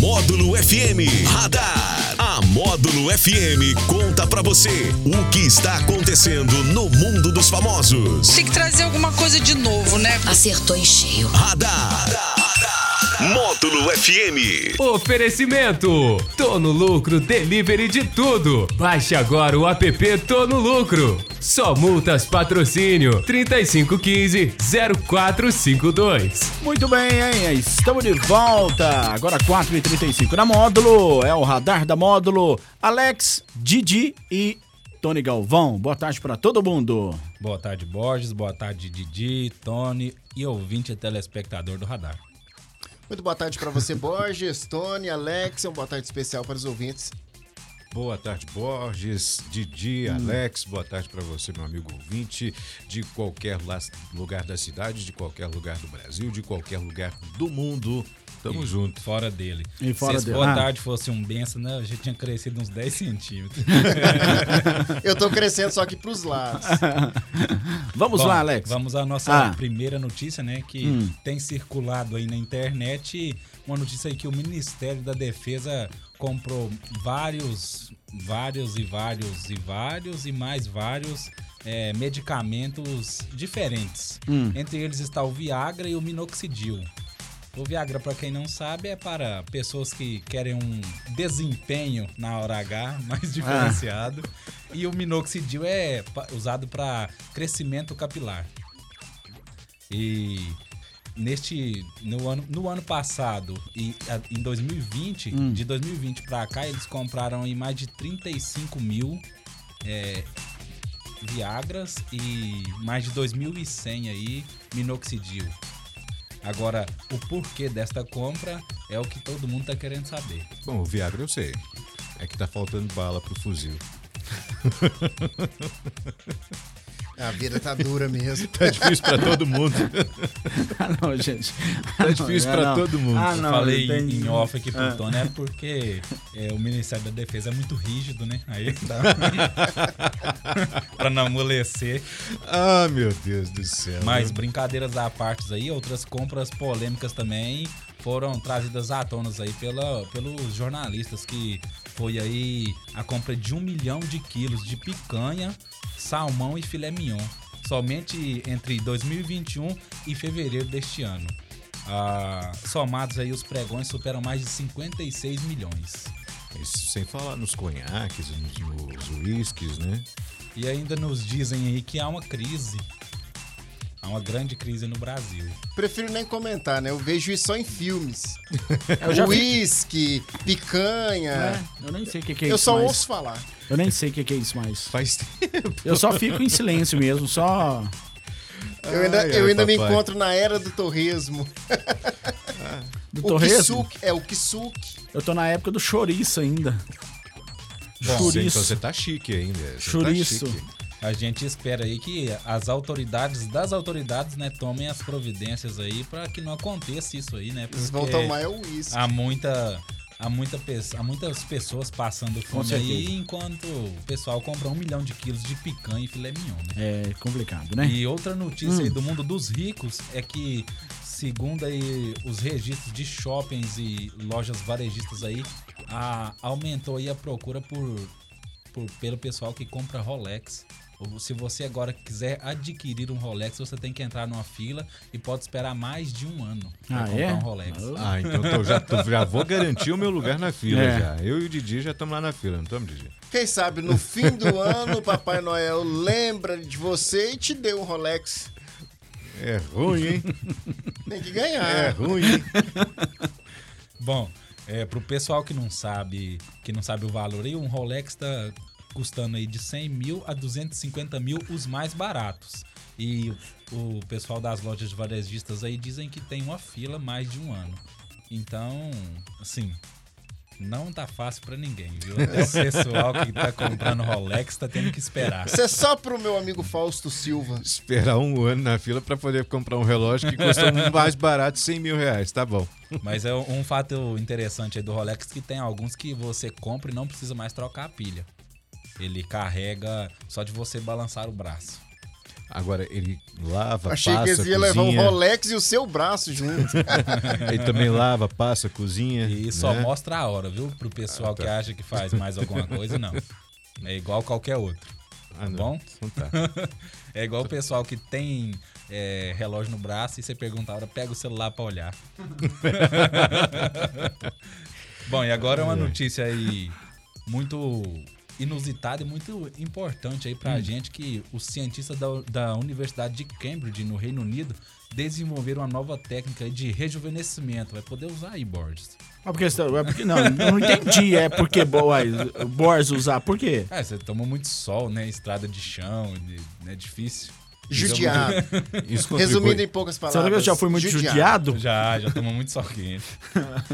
Módulo FM Radar. A Módulo FM conta pra você o que está acontecendo no mundo dos famosos. Tem que trazer alguma coisa de novo, né? Acertou em cheio. Radar. Módulo FM. Oferecimento: Tô no Lucro Delivery de tudo. Baixe agora o app Tô no Lucro. Só multas patrocínio 3515 0452. Muito bem, hein? Estamos de volta. Agora 4h35 na módulo. É o radar da módulo. Alex, Didi e Tony Galvão. Boa tarde para todo mundo. Boa tarde, Borges. Boa tarde, Didi, Tony e ouvinte e telespectador do radar. Muito boa tarde para você, Borges, Tony, Alex. Uma boa tarde especial para os ouvintes. Boa tarde, Borges, Didi, Alex. Boa tarde para você, meu amigo ouvinte, de qualquer lugar da cidade, de qualquer lugar do Brasil, de qualquer lugar do mundo. Tamo E junto. Fora dele. E fora Se dele. boa Ah. tarde fosse um benção, né? Eu já tinha crescido uns 10 centímetros. Eu tô crescendo só aqui pros lados. Vamos Bom, lá, Alex. Vamos à nossa Ah. primeira notícia, né? Que Hum. tem circulado aí na internet. Uma notícia aí que o Ministério da Defesa comprou vários, vários e vários e vários e mais vários é, medicamentos diferentes. Hum. Entre eles está o Viagra e o Minoxidil. O Viagra, para quem não sabe, é para pessoas que querem um desempenho na hora H mais diferenciado. E o Minoxidil é usado para crescimento capilar. E neste no ano, no ano passado e em 2020, Hum. de 2020 para cá, eles compraram aí mais de 35 mil é, Viagras e mais de 2.100 aí Minoxidil. Agora, o porquê desta compra é o que todo mundo tá querendo saber. Bom, o Viagra eu sei. É que tá faltando bala pro fuzil. A vida tá dura mesmo. Tá difícil pra todo mundo. Ah, não, gente. Tá difícil pra todo mundo. Ah, não, falei tem- em off aqui pro Ah. Tony, é porque é, o Ministério da Defesa é muito rígido, né? Aí dá pra não amolecer. Ah, meu Deus do céu. Mas brincadeiras à parte aí, outras compras polêmicas também foram trazidas à tona aí pela, pelos jornalistas, que foi aí a compra de um milhão de quilos de picanha, salmão e filé mignon. Somente entre 2021 e fevereiro deste ano. Ah, somados aí, os pregões superam mais de 56 milhões. Isso sem falar nos conhaques, nos, nos uísques, né? E ainda nos dizem aí que há uma crise. Há uma grande crise no Brasil. Prefiro nem comentar, né? Eu vejo isso só em filmes. Eu. Uísque, picanha. É, eu nem sei o que, que é Eu isso só mais. ouço falar. Eu nem sei o que, que é isso mais. Faz tempo. Eu só fico em silêncio mesmo, só. Eu ainda, Ai, eu ai, ainda me encontro na era do torresmo. Do o torresmo. kisuke, é o kisuke. Eu tô na época do chouriço ainda. Bom, Chouriço. então você tá chique ainda. Você tá Chouriço. chique. A gente espera aí que as autoridades das autoridades, né, tomem as providências aí pra que não aconteça isso aí, né? Eles vão Porque tomar é o uísque. há muita há muita há muitas pessoas passando fome aí, enquanto o pessoal compra um milhão de quilos de picanha e filé mignon, né? É complicado, né? E outra notícia Hum. aí do mundo dos ricos é que, segundo aí os registros de shoppings e lojas varejistas aí, a- aumentou aí a procura por, por- pelo pessoal que compra Rolex. Se você agora quiser adquirir um Rolex, você tem que entrar numa fila e pode esperar mais de um ano para Ah, comprar é? um Rolex. Ah, então tô- já, tô- já vou garantir o meu lugar na fila É. já. Eu e o Didi já estamos lá na fila, não estamos, Didi? Quem sabe no fim do ano o Papai Noel lembra de você e te deu um Rolex. É ruim, hein? Tem que ganhar. É ruim, hein? Bom, é, pro pessoal que não sabe, que não sabe o valor aí, um Rolex tá custando aí de 100 mil a 250 mil os mais baratos. E o pessoal das lojas de varejistas aí dizem que tem uma fila mais de um ano. Então, assim, não tá fácil pra ninguém, viu? Até o pessoal que tá comprando Rolex tá tendo que esperar. Isso é só pro meu amigo Fausto Silva. Esperar um ano na fila para poder comprar um relógio que custa um mais barato 100 mil reais, tá bom. Mas é um fato interessante aí do Rolex que tem alguns que você compra e não precisa mais trocar a pilha. Ele carrega só de você balançar o braço. Agora, ele lava, Achei passa, que eles iam levar um cozinha. Rolex e o seu braço junto. Ele também lava, passa, cozinha. E só né? mostra a hora, viu? Pro pessoal que acha que faz mais alguma coisa, não. É igual qualquer outro. Ah, Tá não. bom? Então tá. É igual o pessoal que tem é, relógio no braço e você pergunta a hora, pega o celular pra olhar. Bom, e agora uma notícia aí muito inusitada e muito importante aí pra gente que os cientistas da, da Universidade de Cambridge, no Reino Unido, desenvolveram uma nova técnica de rejuvenescimento. Vai poder usar aí, Borges. Ah, porque, você- é porque, não, não entendi. É porque Boris usar. Por quê? É, você toma muito sol, né? Estrada de chão, é difícil. Judiado. Isso Resumindo em poucas palavras. Será que eu já fui muito judiado? Já, já toma muito sol quente.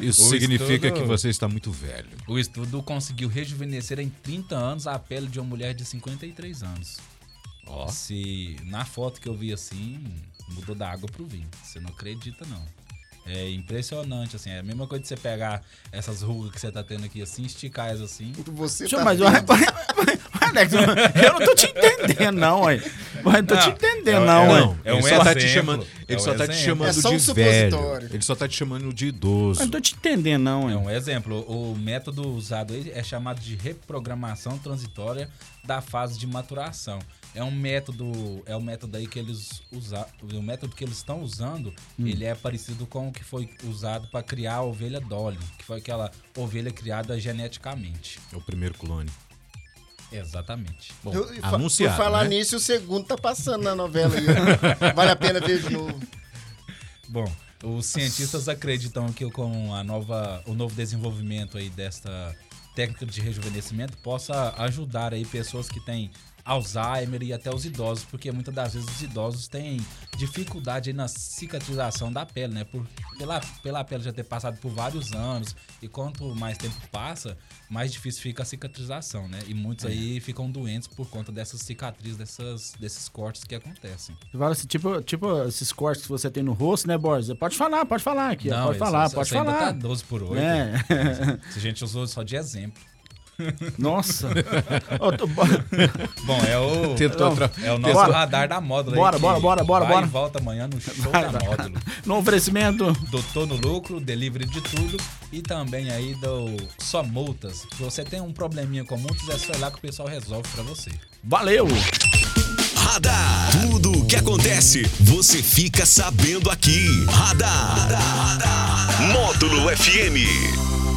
isso o significa estudo- que você está muito velho. O estudo conseguiu rejuvenescer em 30 anos a pele de uma mulher de 53 anos. Ó. Se na foto que eu vi assim, mudou da água pro vinho. Você não acredita, não. É impressionante, assim. É a mesma coisa de você pegar essas rugas que você tá tendo aqui assim, esticar elas assim. Você Deixa tá mas, vendo. Alex, eu não tô te entendendo, não, ué. Mas não tô te entendendo, não, é-. Não, é ele um só tá te exemplo. chamando, É ele um só tá te exemplo. chamando É só um de velho. Ele só tá te chamando de Mas idoso. não tô te entendendo, não, É um exemplo. O método usado aí é chamado de reprogramação transitória da fase de maturação. É um método, é o método aí que eles usam, o método que eles estão usando, ele é parecido com o que foi usado para criar a ovelha Dolly, que foi aquela ovelha criada geneticamente. É o primeiro clone. Exatamente. Bom, Eu- anunciado, Por falar né? nisso, o segundo tá passando na novela. Vale a pena ver de novo. Bom, os cientistas acreditam que com a nova, o novo desenvolvimento aí desta técnica de rejuvenescimento possa ajudar aí pessoas que têm Alzheimer e até os idosos, porque muitas das vezes os idosos têm dificuldade aí na cicatrização da pele, né? Por, pela, pela pele já ter passado por vários anos e quanto mais tempo passa, mais difícil fica a cicatrização, né? E muitos aí ficam doentes por conta dessas cicatrizes, dessas, desses cortes que acontecem. Fala assim, tipo, tipo esses cortes que você tem no rosto, né, Boris? Pode falar, pode falar aqui. ó, pode isso- falar, isso- pode isso ainda falar. tá 12 por 8. É. Se a gente usou só de exemplo. Nossa. Bom, é o, Tentou atra- é o nosso Bora. radar da módula. aí Bora, que bora, bora, bora, vai bora. e volta amanhã no show Vai, da módulo. no oferecimento. Doutor no lucro, delivery de tudo e também aí do só multas. Se você tem um probleminha com multas, é só ir lá que o pessoal resolve pra você. Valeu. Radar. Tudo o que acontece, você fica sabendo aqui. Radar. Módulo FM.